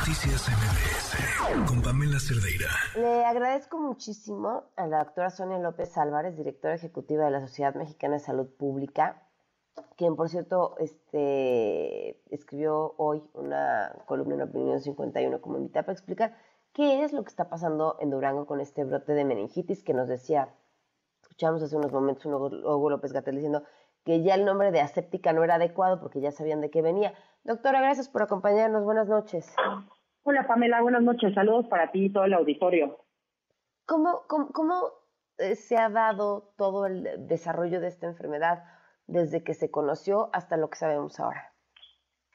Noticias MBS con Pamela Cerdeira. Le agradezco muchísimo a la doctora Sonia López Álvarez, directora ejecutiva de la Sociedad Mexicana de Salud Pública, quien por cierto este, escribió hoy una columna en Opinión 51 como invitada para explicar qué es lo que está pasando en Durango con este brote de meningitis que nos decía, escuchamos hace unos momentos un Hugo López Gatel diciendo que ya el nombre de aséptica no era adecuado porque ya sabían de qué venía. Doctora, gracias por acompañarnos. Buenas noches. Hola Pamela, buenas noches. Saludos para ti y todo el auditorio. ¿Cómo, cómo, eh, se ha dado todo el desarrollo de esta enfermedad desde que se conoció hasta lo que sabemos ahora?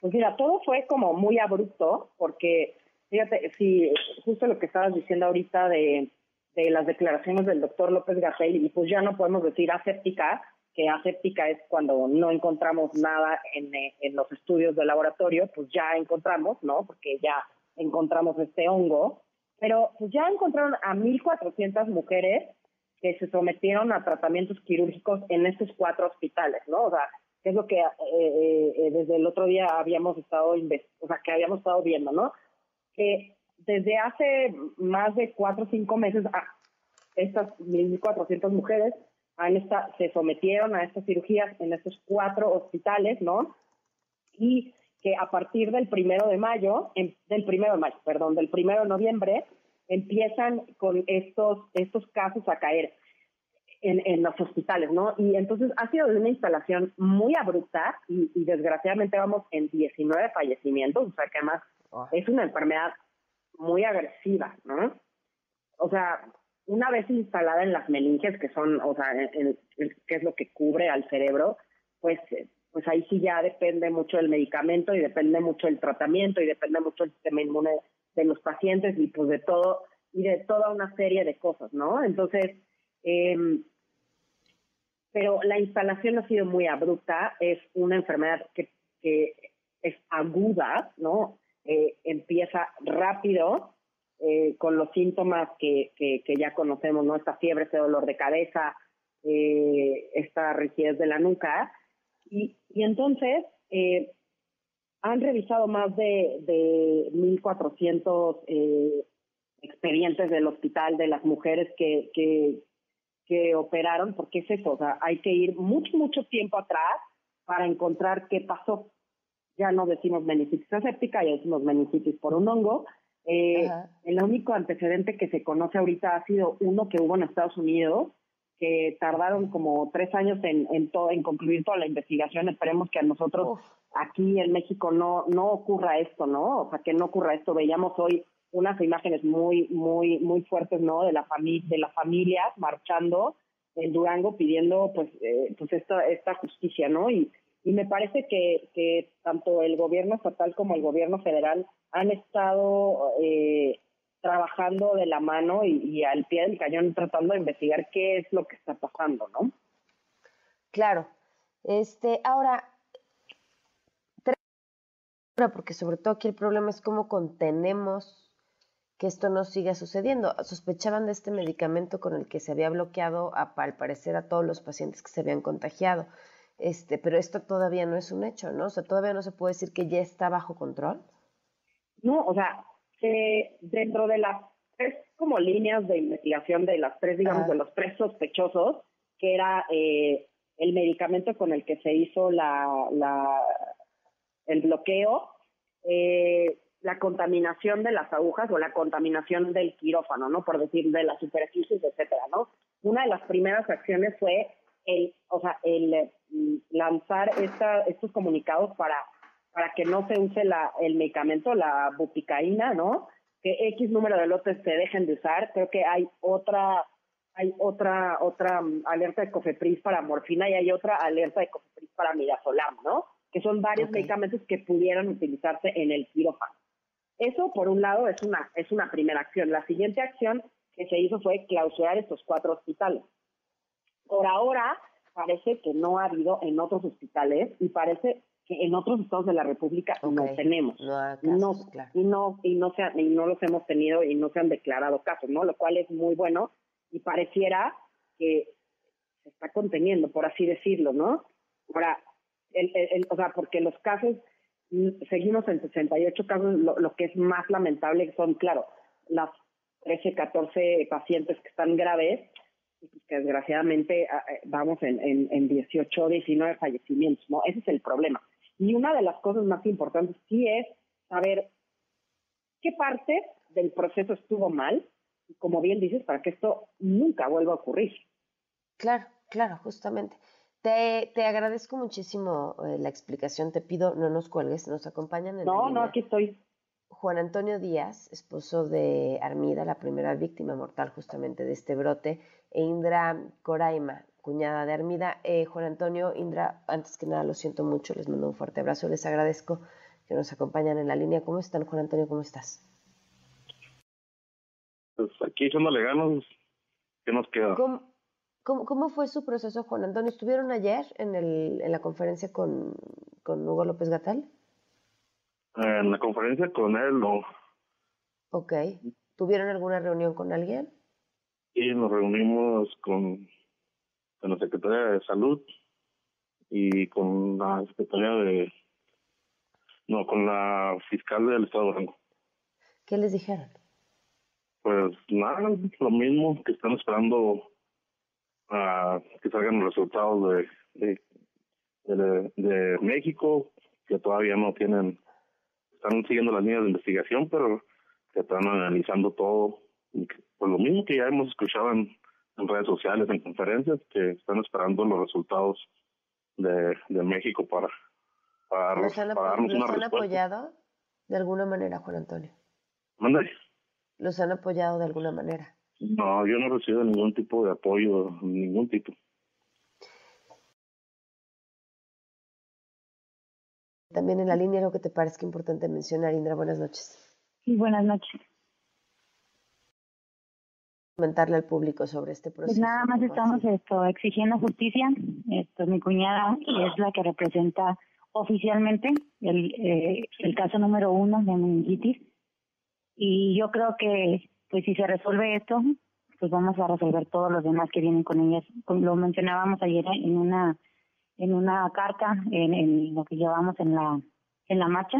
Pues mira, todo fue como muy abrupto porque, fíjate, sí, justo lo que estabas diciendo ahorita de, de las declaraciones del doctor López Gatel, y pues ya no podemos decir aséptica, que aséptica es cuando no encontramos nada en, en, los estudios de laboratorio, pues ya encontramos, ¿no? Porque ya encontramos este hongo, pero pues ya encontraron a 1.400 mujeres que se sometieron a tratamientos quirúrgicos en estos cuatro hospitales, ¿no? O sea, que es lo que eh, eh, desde el otro día habíamos estado, o sea, que habíamos estado viendo, ¿no? Que desde hace más de cuatro o cinco meses, a estas 1.400 mujeres han esta, se sometieron a estas cirugías en estos cuatro hospitales, ¿no? Y que a partir del primero de mayo, del primero de mayo, perdón, del primero de noviembre, empiezan con estos, estos casos a caer en, en los hospitales, ¿no? Y entonces ha sido una instalación muy abrupta y, y desgraciadamente vamos en 19 fallecimientos, o sea que además es una enfermedad muy agresiva, ¿no? O sea, una vez instalada en las meninges, que son, o sea, que es lo que cubre al cerebro, pues, pues ahí sí ya depende mucho del medicamento y depende mucho del tratamiento y depende mucho del sistema inmune de los pacientes y pues de todo, y de toda una serie de cosas, ¿no? Entonces, eh, pero la instalación ha sido muy abrupta, es una enfermedad que, que es aguda, ¿no? Eh, empieza rápido, eh, con los síntomas que, que, ya conocemos, ¿no? Esta fiebre, este dolor de cabeza, eh, esta rigidez de la nuca. Y, y entonces eh, han revisado más de, de 1.400 eh, expedientes del hospital de las mujeres que, que, que operaron, porque es eso, o sea, hay que ir mucho, mucho tiempo atrás para encontrar qué pasó. Ya no decimos meningitis aséptica, ya decimos meningitis por un hongo, eh, el único antecedente que se conoce ahorita ha sido uno que hubo en Estados Unidos, que tardaron como tres años en, en, todo, en concluir toda la investigación. Esperemos que a nosotros aquí en México no, no ocurra esto, ¿no? O sea, que no ocurra esto. Veíamos hoy unas imágenes muy, muy, muy fuertes, ¿no? De la familia, de las familias marchando en Durango pidiendo, pues, eh, pues esta, esta justicia, ¿no? Y, y me parece que, tanto el gobierno estatal como el gobierno federal han estado eh, trabajando de la mano y, al pie del cañón tratando de investigar qué es lo que está pasando, ¿no? Claro. Este, ahora, porque sobre todo aquí el problema es cómo contenemos que esto no siga sucediendo. Sospechaban de este medicamento con el que se había bloqueado, al parecer, a todos los pacientes que se habían contagiado. Este, pero esto todavía no es un hecho, ¿no? O sea, todavía no se puede decir que ya está bajo control. No, o sea, que dentro de las tres como líneas de investigación de las tres, digamos, de los tres sospechosos, que era eh, el medicamento con el que se hizo la, la el bloqueo, eh, la contaminación de las agujas o la contaminación del quirófano, ¿no? Por decir, de las superficies, etcétera, ¿no? Una de las primeras acciones fue el, o sea, el lanzar esta, estos comunicados para para que no se use la, el medicamento, la bupicaína, ¿no? Que X número de lotes se dejen de usar. Creo que hay otra hay otra otra mm, alerta de cofepris para morfina y hay otra alerta de cofepris para midazolam, ¿no? Que son varios medicamentos que pudieran utilizarse en el quirófano. Eso, por un lado, es una, es una primera acción. La siguiente acción que se hizo fue clausurar estos cuatro hospitales. Por ahora, parece que no ha habido en otros hospitales y parece que en otros estados de la República no tenemos. No, y no y no se y no los hemos tenido y no se han declarado casos, ¿no? Lo cual es muy bueno y pareciera que se está conteniendo, por así decirlo, ¿no? Ahora, el, el, o sea, porque los casos seguimos en 68 casos, lo, lo que es más lamentable son, claro, las 13, 14 pacientes que están graves, y pues que desgraciadamente ah, eh, vamos en, en, en 18, 19 fallecimientos, ¿no? Ese es el problema. Y una de las cosas más importantes sí es saber qué parte del proceso estuvo mal, y como bien dices, para que esto nunca vuelva a ocurrir. Claro, claro, justamente. Te, te agradezco muchísimo eh, la explicación. Te pido no nos cuelgues, nos acompañan en No, no, aquí estoy. Juan Antonio Díaz, esposo de Armida, la primera víctima mortal justamente de este brote, e Indra Coraima, cuñada de Armida. Eh, Juan Antonio, Indra, antes que nada lo siento mucho, les mando un fuerte abrazo, les agradezco que nos acompañan en la línea. ¿Cómo están, Juan Antonio? ¿Cómo estás? Pues aquí echándole ganas, ¿qué nos queda? ¿Cómo, cómo, cómo fue su proceso, Juan Antonio? ¿Estuvieron ayer en, el, en la conferencia con, con Hugo López Gatal? En la conferencia con él, no. Ok. ¿Tuvieron alguna reunión con alguien? Y nos reunimos con, con la Secretaría de Salud y con la Secretaría de... No, con la fiscal del Estado de Durango. ¿Qué les dijeron? Pues nada, lo mismo que están esperando a que salgan los resultados de, de, de, de México, que todavía no tienen, están siguiendo las líneas de investigación, pero que están analizando todo. Que, pues lo mismo que ya hemos escuchado en, en redes sociales, en conferencias, que están esperando los resultados de, de México para, para, darnos, ¿Los han, para darnos los una han respuesta. apoyado de alguna manera, Juan Antonio? Mande. ¿Los han apoyado de alguna manera? No, yo no recibo ningún tipo de apoyo, ningún tipo. También en la línea, algo que te parezca importante mencionar, Indra, buenas noches. Sí, buenas noches. Comentarle al público sobre este proceso. Pues nada más ¿cómo ha estamos esto exigiendo justicia. Esto mi cuñada es la que representa oficialmente el eh, el caso número uno de meningitis y yo creo que pues si se resuelve esto pues vamos a resolver todos los demás que vienen con ellas. Lo mencionábamos ayer en una en una carta en, en lo que llevamos en la en la marcha.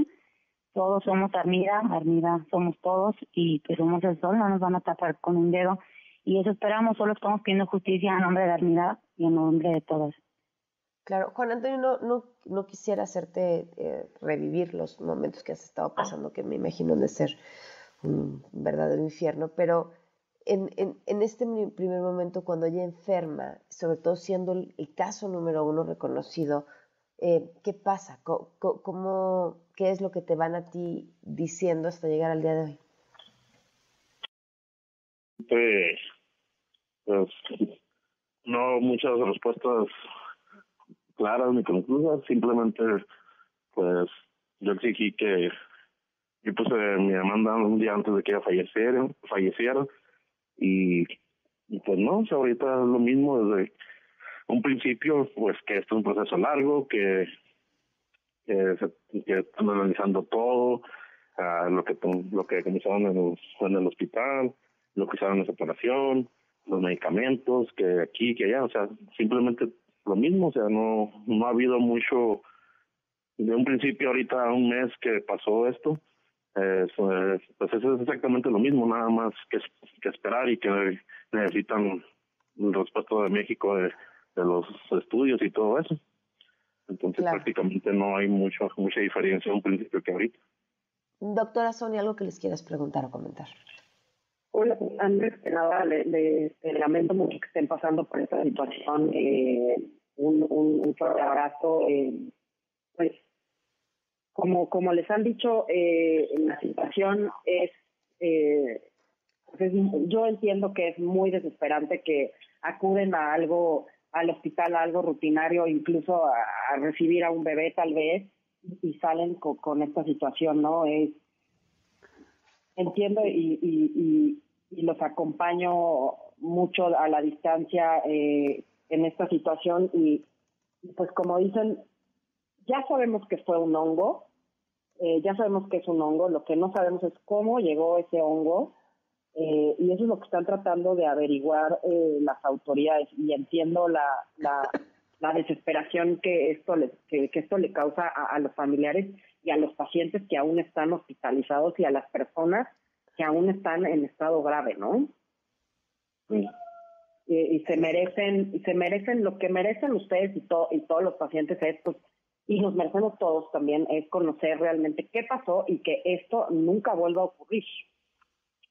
Todos somos Armida, Armida somos todos y pues somos el sol, no nos van a tapar con un dedo y eso esperamos, solo estamos pidiendo justicia en nombre de Armida y en nombre de todos. Claro, Juan Antonio, no, no, no quisiera hacerte eh, revivir los momentos que has estado pasando, que me imagino de ser un verdadero infierno, pero en, en, en este primer momento, cuando ella enferma, sobre todo siendo el, caso número uno reconocido, eh, ¿qué pasa? ¿Cómo, ¿Qué es lo que te van a ti diciendo hasta llegar al día de hoy? Pues, pues, no muchas respuestas claras ni conclusas, simplemente, pues, yo exigí que yo puse mi demanda un día antes de que ella falleciera, falleciera y, pues no, o sea, ahorita es lo mismo desde un principio, pues que esto es un proceso largo, que, que, se, que están analizando todo, ah, lo que lo que comenzaron en el, en el hospital, lo que usaron en la separación, los medicamentos, que aquí, que allá, o sea, simplemente lo mismo, o sea, no, no ha habido mucho, de un principio ahorita un mes que pasó esto, eh, pues pues eso es exactamente lo mismo, nada más que, que esperar y que necesitan el respuesta de México de, de los estudios y todo eso. Entonces Claro. prácticamente no hay mucho, mucha diferencia de un principio que ahorita. Doctora Sonia, algo que les quieras preguntar o comentar. Hola, antes que nada, le, le- le lamento mucho que estén pasando por esta situación. Eh, un, un, un fuerte abrazo. Eh, pues, como, como les han dicho, eh, la situación es, eh, pues es- yo entiendo que es muy desesperante que acuden a algo, al hospital, a algo rutinario, incluso a, recibir a un bebé tal vez, y salen con, con esta situación, ¿no? Es, entiendo y, y, y, y los acompaño mucho a la distancia eh, en esta situación y pues como dicen, ya sabemos que fue un hongo, eh, ya sabemos que es un hongo, lo que no sabemos es cómo llegó ese hongo eh, y eso es lo que están tratando de averiguar eh, las autoridades y entiendo la, la, la desesperación que esto le, que, que esto le causa a, a los familiares y a los pacientes que aún están hospitalizados y a las personas que aún están en estado grave, ¿no? Y, y, se merecen y se merecen lo que merecen ustedes y todo y todos los pacientes es pues, y nos merecemos todos también es conocer realmente qué pasó y que esto nunca vuelva a ocurrir.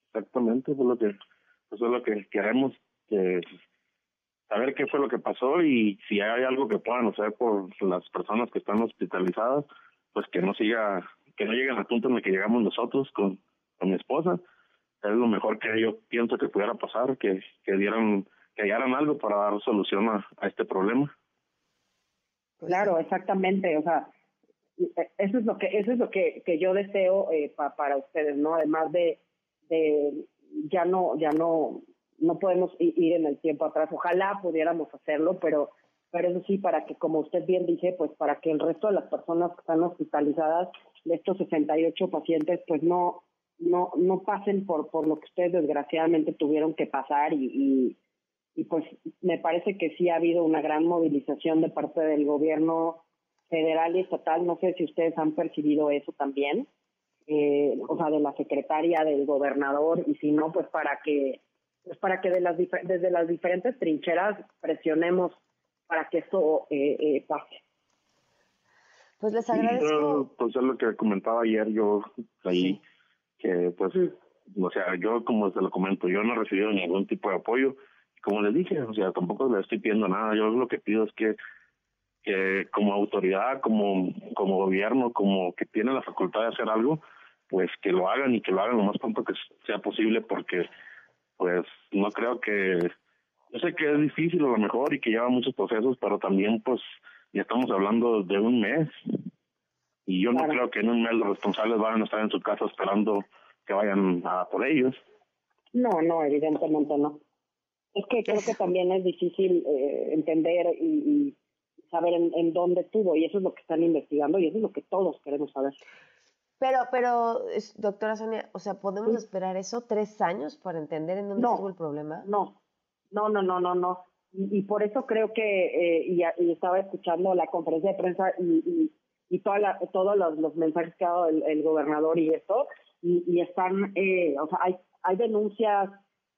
Exactamente, eso es lo que eso es lo que queremos que saber qué fue lo que pasó y si hay algo que puedan hacer por las personas que están hospitalizadas, pues que no siga, que no lleguen al punto en el que llegamos nosotros con, con mi esposa. Es lo mejor que yo pienso que pudiera pasar, que, que dieran, que hallaran algo para dar solución a, este problema. Claro, exactamente, o sea, eso es lo que eso es lo que, que yo deseo eh, para ustedes, ¿no? Además de, de ya no ya no no podemos ir en el tiempo atrás. Ojalá pudiéramos hacerlo, pero, pero eso sí, para que, como usted bien dice, pues para que el resto de las personas que están hospitalizadas, de estos 68 pacientes, pues no, no, no pasen por, por lo que ustedes desgraciadamente tuvieron que pasar y, y, y pues me parece que sí ha habido una gran movilización de parte del gobierno federal y estatal. No sé si ustedes han percibido eso también. Eh, o sea, de la secretaria, del gobernador, y si no, pues para que pues para que de las desde las diferentes trincheras presionemos para que esto eh, eh, pase. Pues les agradezco. pues es lo que comentaba ayer yo ahí, que pues, o sea, yo como se lo comento, yo no he recibido ningún tipo de apoyo. Como les dije, o sea, tampoco le estoy pidiendo nada. Yo lo que pido es que, que como autoridad, como, como gobierno, como que tiene la facultad de hacer algo, pues que lo hagan y que lo hagan lo más pronto que sea posible porque pues no creo que, yo sé que es difícil a lo mejor y que lleva muchos procesos, pero también pues ya estamos hablando de un mes y yo no creo que en un mes los responsables vayan a estar en su casa esperando que vayan a por ellos. No, no, evidentemente no. Es que creo que también es difícil eh, entender y, saber en, en, dónde estuvo y eso es lo que están investigando y eso es lo que todos queremos saber. Pero, pero, doctora Sonia, o sea, ¿podemos esperar eso tres años para entender en dónde estuvo el problema? No, no, no, no, no, no. Y, por eso creo que, eh, y, estaba escuchando la conferencia de prensa y, y, toda todos los, mensajes que ha dado el, gobernador y esto, y, están, eh, o sea, hay, hay denuncias,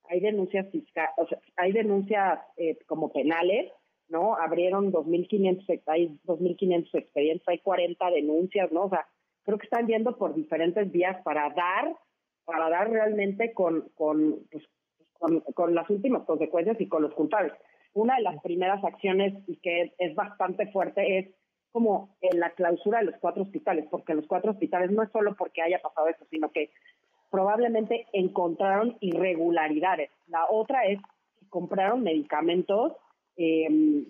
hay denuncias fiscales, o sea, hay denuncias eh, como penales, ¿no? Abrieron 2.500, hay 2.500 expedientes, hay 40 denuncias, ¿no? O sea, creo que están viendo por diferentes vías para dar, para dar realmente con, con, pues, con, las últimas consecuencias y con los culpables. Una de las primeras acciones y que es, bastante fuerte es como en la clausura de los cuatro hospitales, porque los cuatro hospitales no es solo porque haya pasado eso, sino que probablemente encontraron irregularidades. La otra es que compraron medicamentos eh,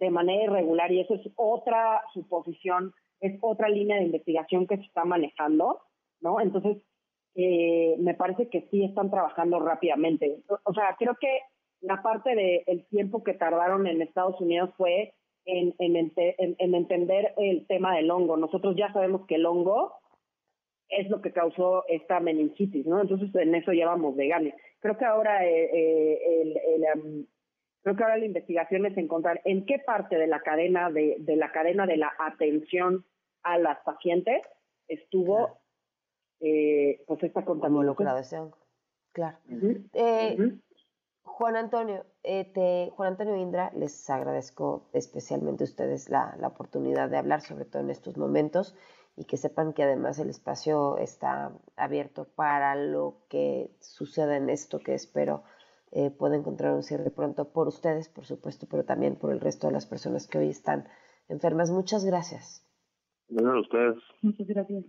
de manera irregular y eso es otra suposición es otra línea de investigación que se está manejando, ¿no? Entonces, eh, me parece que sí están trabajando rápidamente. O sea, creo que la parte del tiempo que tardaron en Estados Unidos fue en, en, entender el tema del hongo. Nosotros ya sabemos que el hongo es lo que causó esta meningitis, ¿no? Entonces en eso llevamos de gane. Creo que ahora eh, eh, el, el, creo que ahora la investigación es encontrar en qué parte de la cadena de, de la cadena de la atención a las pacientes estuvo eh, pues esta contaminación. Claro. eh, Juan Antonio, eh, te, Juan Antonio Indra, les agradezco especialmente a ustedes la, la, oportunidad de hablar, sobre todo en estos momentos, y que sepan que además el espacio está abierto para lo que suceda en esto, que espero eh, pueda encontrar un cierre pronto por ustedes, por supuesto, pero también por el resto de las personas que hoy están enfermas. Muchas gracias. Gracias a ustedes. Muchas gracias.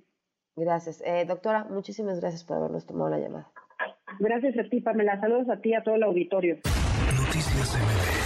Gracias. Eh, doctora, muchísimas gracias por habernos tomado la llamada. Gracias a ti, Pamela. Saludos a ti y a todo el auditorio. Noticias MBS